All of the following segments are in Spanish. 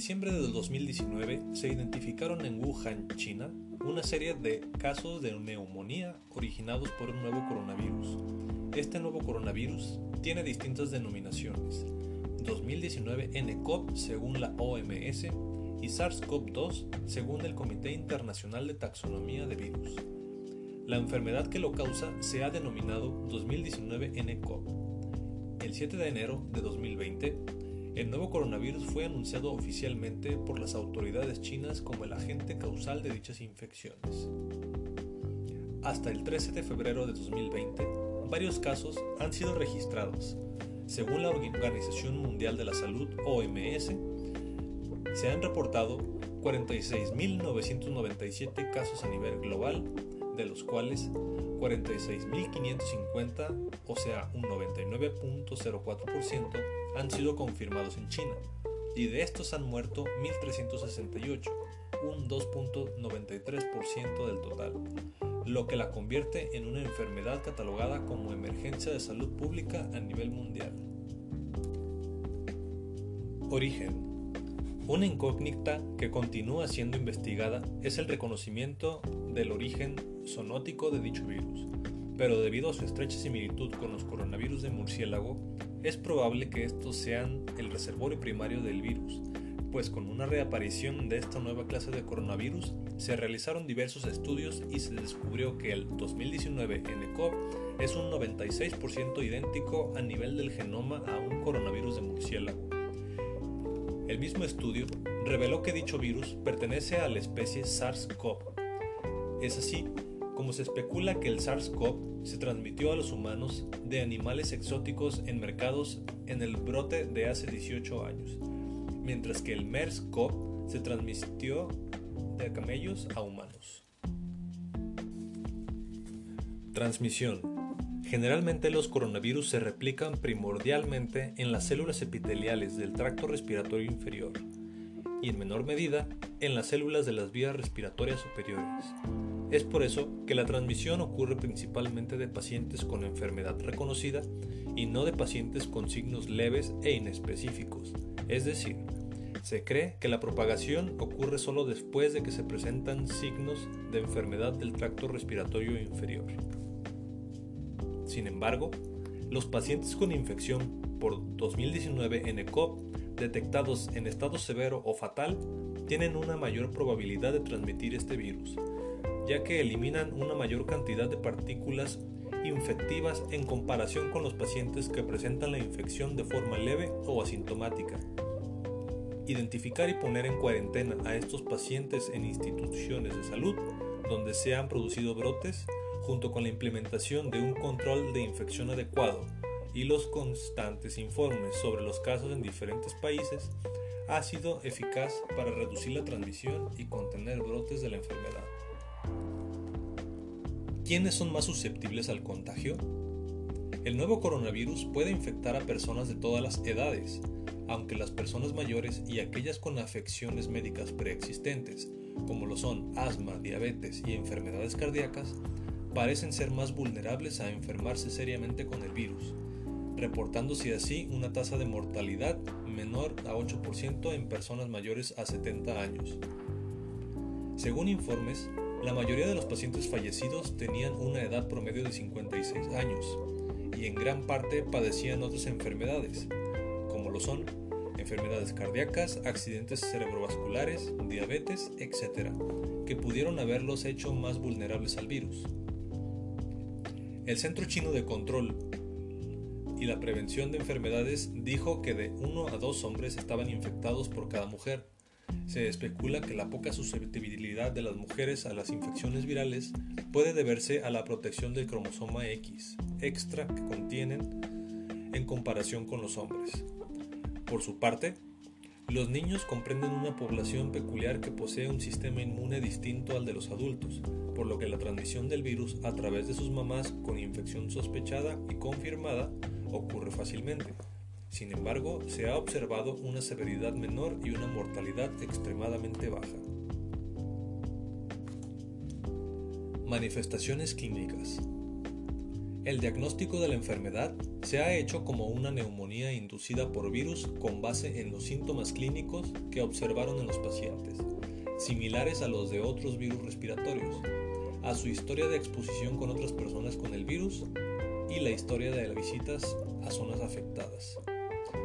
diciembre del 2019 se identificaron en Wuhan, China, una serie de casos de neumonía originados por un nuevo coronavirus. Este nuevo coronavirus tiene distintas denominaciones. 2019 nCoV según la OMS y SARS-CoV-2 según el Comité Internacional de Taxonomía de Virus. La enfermedad que lo causa se ha denominado 2019 nCoV. El 7 de enero de 2020, el nuevo coronavirus fue anunciado oficialmente por las autoridades chinas como el agente causal de dichas infecciones. Hasta el 13 de febrero de 2020, varios casos han sido registrados. Según la Organización Mundial de la Salud, OMS, se han reportado 46.997 casos a nivel global, de los cuales 46.550, o sea un 99.04%, han sido confirmados en China, y de estos han muerto 1.368, un 2.93% del total, lo que la convierte en una enfermedad catalogada como emergencia de salud pública a nivel mundial. Origen una incógnita que continúa siendo investigada es el reconocimiento del origen zoonótico de dicho virus, pero debido a su estrecha similitud con los coronavirus de murciélago, es probable que estos sean el reservorio primario del virus, pues con una reaparición de esta nueva clase de coronavirus se realizaron diversos estudios y se descubrió que el 2019 nCoV es un 96% idéntico a nivel del genoma a un coronavirus de murciélago. El mismo estudio reveló que dicho virus pertenece a la especie SARS-CoV. Es así como se especula que el SARS-CoV se transmitió a los humanos de animales exóticos en mercados en el brote de hace 18 años, mientras que el MERS-CoV se transmitió de camellos a humanos. Transmisión Generalmente los coronavirus se replican primordialmente en las células epiteliales del tracto respiratorio inferior y en menor medida en las células de las vías respiratorias superiores. Es por eso que la transmisión ocurre principalmente de pacientes con enfermedad reconocida y no de pacientes con signos leves e inespecíficos, es decir, se cree que la propagación ocurre solo después de que se presentan signos de enfermedad del tracto respiratorio inferior. Sin embargo, los pacientes con infección por 2019 nCoV detectados en estado severo o fatal tienen una mayor probabilidad de transmitir este virus, ya que eliminan una mayor cantidad de partículas infectivas en comparación con los pacientes que presentan la infección de forma leve o asintomática. Identificar y poner en cuarentena a estos pacientes en instituciones de salud donde se han producido brotes junto con la implementación de un control de infección adecuado y los constantes informes sobre los casos en diferentes países, ha sido eficaz para reducir la transmisión y contener brotes de la enfermedad. ¿Quiénes son más susceptibles al contagio? El nuevo coronavirus puede infectar a personas de todas las edades, aunque las personas mayores y aquellas con afecciones médicas preexistentes, como lo son asma, diabetes y enfermedades cardíacas, parecen ser más vulnerables a enfermarse seriamente con el virus, reportándose así una tasa de mortalidad menor a 8% en personas mayores a 70 años. Según informes, la mayoría de los pacientes fallecidos tenían una edad promedio de 56 años y en gran parte padecían otras enfermedades, como lo son enfermedades cardíacas, accidentes cerebrovasculares, diabetes, etc., que pudieron haberlos hecho más vulnerables al virus. El Centro Chino de Control y la Prevención de Enfermedades dijo que de uno a dos hombres estaban infectados por cada mujer. Se especula que la poca susceptibilidad de las mujeres a las infecciones virales puede deberse a la protección del cromosoma X extra que contienen en comparación con los hombres. Por su parte, los niños comprenden una población peculiar que posee un sistema inmune distinto al de los adultos, por lo que la transmisión del virus a través de sus mamás con infección sospechada y confirmada ocurre fácilmente. Sin embargo, se ha observado una severidad menor y una mortalidad extremadamente baja. Manifestaciones clínicas. El diagnóstico de la enfermedad se ha hecho como una neumonía inducida por virus con base en los síntomas clínicos que observaron en los pacientes, similares a los de otros virus respiratorios, a su historia de exposición con otras personas con el virus y la historia de las visitas a zonas afectadas.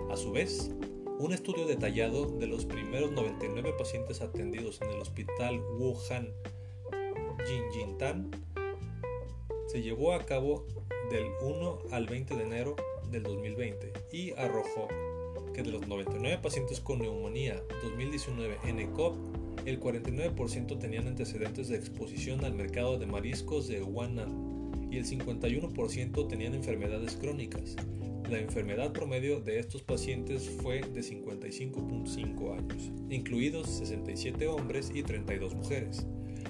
A su vez, un estudio detallado de los primeros 99 pacientes atendidos en el hospital Wuhan Jinjintan se llevó a cabo del 1 al 20 de enero del 2020 y arrojó que de los 99 pacientes con neumonía 2019 en ECOP, el 49% tenían antecedentes de exposición al mercado de mariscos de Wuhan y el 51% tenían enfermedades crónicas. La enfermedad promedio de estos pacientes fue de 55.5 años, incluidos 67 hombres y 32 mujeres,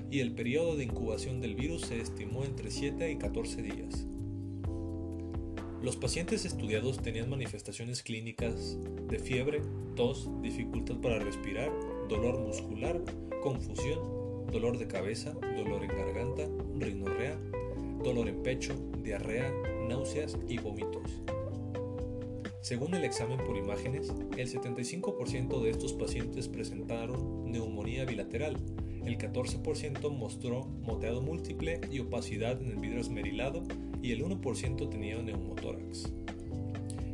y el periodo de incubación del virus se estimó entre 7 y 14 días. Los pacientes estudiados tenían manifestaciones clínicas de fiebre, tos, dificultad para respirar, dolor muscular, confusión, dolor de cabeza, dolor en garganta, rinorrea, dolor en pecho, diarrea, náuseas y vómitos. Según el examen por imágenes, el 75% de estos pacientes presentaron neumonía bilateral, el 14% mostró moteado múltiple y opacidad en el vidrio esmerilado y el 1% tenía neumotórax.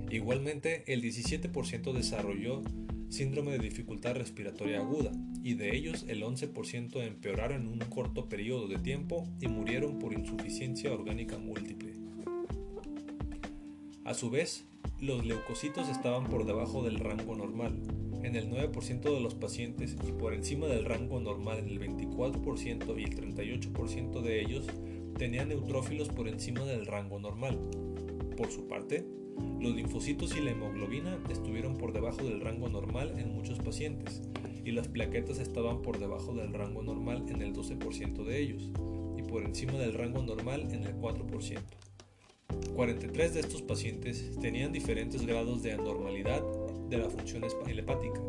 Igualmente, el 17% desarrolló síndrome de dificultad respiratoria aguda y de ellos el 11% empeoraron en un corto periodo de tiempo y murieron por insuficiencia orgánica múltiple. A su vez, los leucocitos estaban por debajo del rango normal, en el 9% de los pacientes y por encima del rango normal en el 24% y el 38% de ellos tenían neutrófilos por encima del rango normal. Por su parte, los linfocitos y la hemoglobina estuvieron por debajo del rango normal en muchos pacientes y las plaquetas estaban por debajo del rango normal en el 12% de ellos y por encima del rango normal en el 4%. 43 de estos pacientes tenían diferentes grados de anormalidad de la función hepática,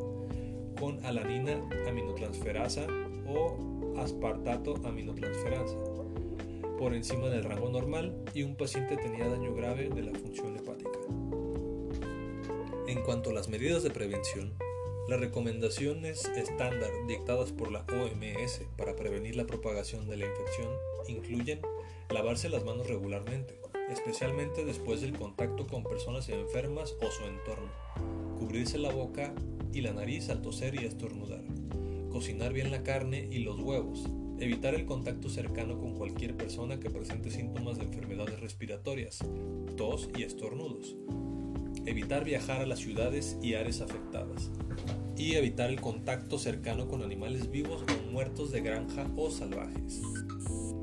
con alanina aminotransferasa o aspartato aminotransferasa por encima del rango normal y un paciente tenía daño grave de la función hepática. En cuanto a las medidas de prevención, las recomendaciones estándar dictadas por la OMS para prevenir la propagación de la infección incluyen lavarse las manos regularmente, especialmente después del contacto con personas enfermas o su entorno, cubrirse la boca y la nariz al toser y estornudar, cocinar bien la carne y los huevos, evitar el contacto cercano con cualquier persona que presente síntomas de enfermedades respiratorias, tos y estornudos, evitar viajar a las ciudades y áreas afectadas, y evitar el contacto cercano con animales vivos o muertos de granja o salvajes.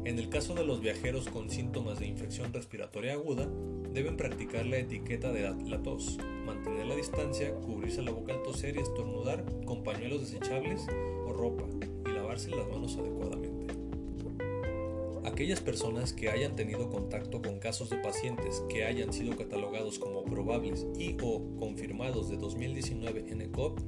En el caso de los viajeros con síntomas de infección respiratoria aguda, deben practicar la etiqueta de la tos, mantener la distancia, cubrirse la boca al toser y estornudar con pañuelos desechables o ropa y lavarse las manos adecuadamente. Aquellas personas que hayan tenido contacto con casos de pacientes que hayan sido catalogados como probables y o confirmados de 2019 en ECOP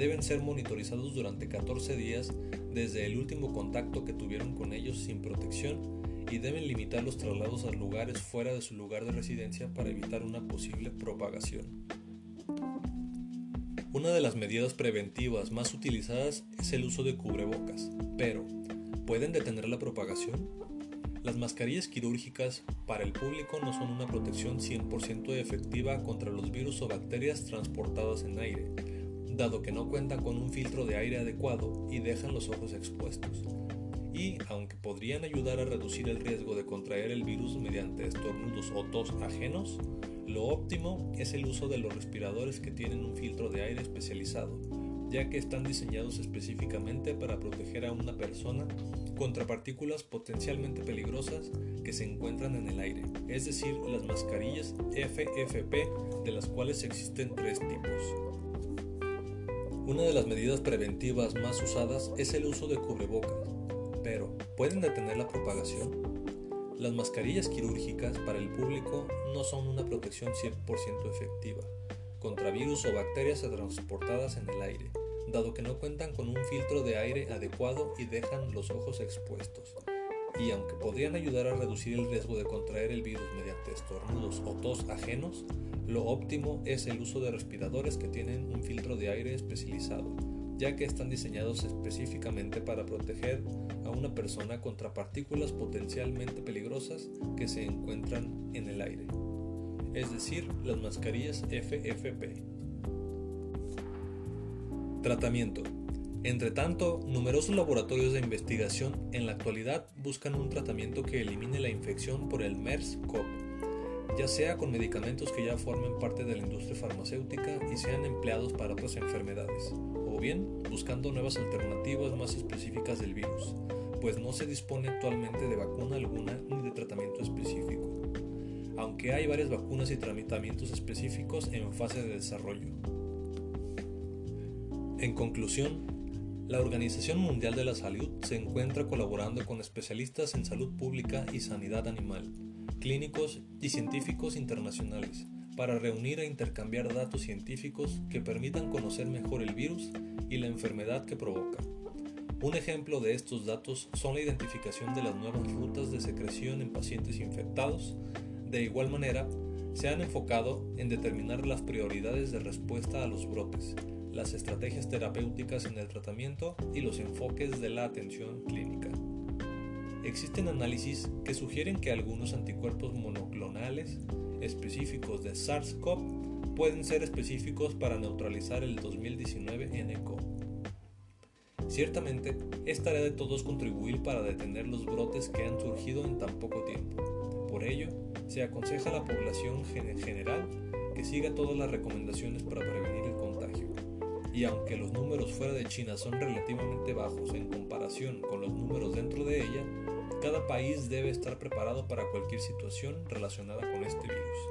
deben ser monitorizados durante 14 días desde el último contacto que tuvieron con ellos sin protección y deben limitar los traslados a lugares fuera de su lugar de residencia para evitar una posible propagación. Una de las medidas preventivas más utilizadas es el uso de cubrebocas, pero ¿pueden detener la propagación? Las mascarillas quirúrgicas para el público no son una protección 100% efectiva contra los virus o bacterias transportadas en aire, dado que no cuentan con un filtro de aire adecuado y dejan los ojos expuestos. Y, aunque podrían ayudar a reducir el riesgo de contraer el virus mediante estornudos o tos ajenos, lo óptimo es el uso de los respiradores que tienen un filtro de aire especializado, ya que están diseñados específicamente para proteger a una persona contra partículas potencialmente peligrosas que se encuentran en el aire, es decir, las mascarillas FFP, de las cuales existen tres tipos. Una de las medidas preventivas más usadas es el uso de cubrebocas, pero ¿pueden detener la propagación? Las mascarillas quirúrgicas para el público no son una protección 100% efectiva contra virus o bacterias transportadas en el aire, dado que no cuentan con un filtro de aire adecuado y dejan los ojos expuestos. y aunque podrían ayudar a reducir el riesgo de contraer el virus mediante estornudos o tos ajenos, lo óptimo es el uso de respiradores que tienen un filtro de aire especializado, ya que están diseñados específicamente para proteger a una persona contra partículas potencialmente peligrosas que se encuentran en el aire, es decir, las mascarillas FFP. Tratamiento. Entre tanto, numerosos laboratorios de investigación en la actualidad buscan un tratamiento que elimine la infección por el MERS-CoV, ya sea con medicamentos que ya formen parte de la industria farmacéutica y sean empleados para otras enfermedades, o bien buscando nuevas alternativas más específicas del virus, pues no se dispone actualmente de vacuna alguna ni de tratamiento específico, aunque hay varias vacunas y tratamientos específicos en fase de desarrollo. En conclusión, la Organización Mundial de la Salud se encuentra colaborando con especialistas en salud pública y sanidad animal, clínicos y científicos internacionales para reunir e intercambiar datos científicos que permitan conocer mejor el virus y la enfermedad que provoca. Un ejemplo de estos datos son la identificación de las nuevas rutas de secreción en pacientes infectados. De igual manera, se han enfocado en determinar las prioridades de respuesta a los brotes, las estrategias terapéuticas en el tratamiento y los enfoques de la atención clínica. Existen análisis que sugieren que algunos anticuerpos monoclonales específicos de SARS-CoV pueden ser específicos para neutralizar el 2019 nCoV. Ciertamente, es tarea de todos contribuir para detener los brotes que han surgido en tan poco tiempo. Por ello, se aconseja a la población en general que siga todas las recomendaciones para prevenir el contagio y aunque los números fuera de China son relativamente bajos en comparación con los números dentro de ella, cada país debe estar preparado para cualquier situación relacionada con este virus.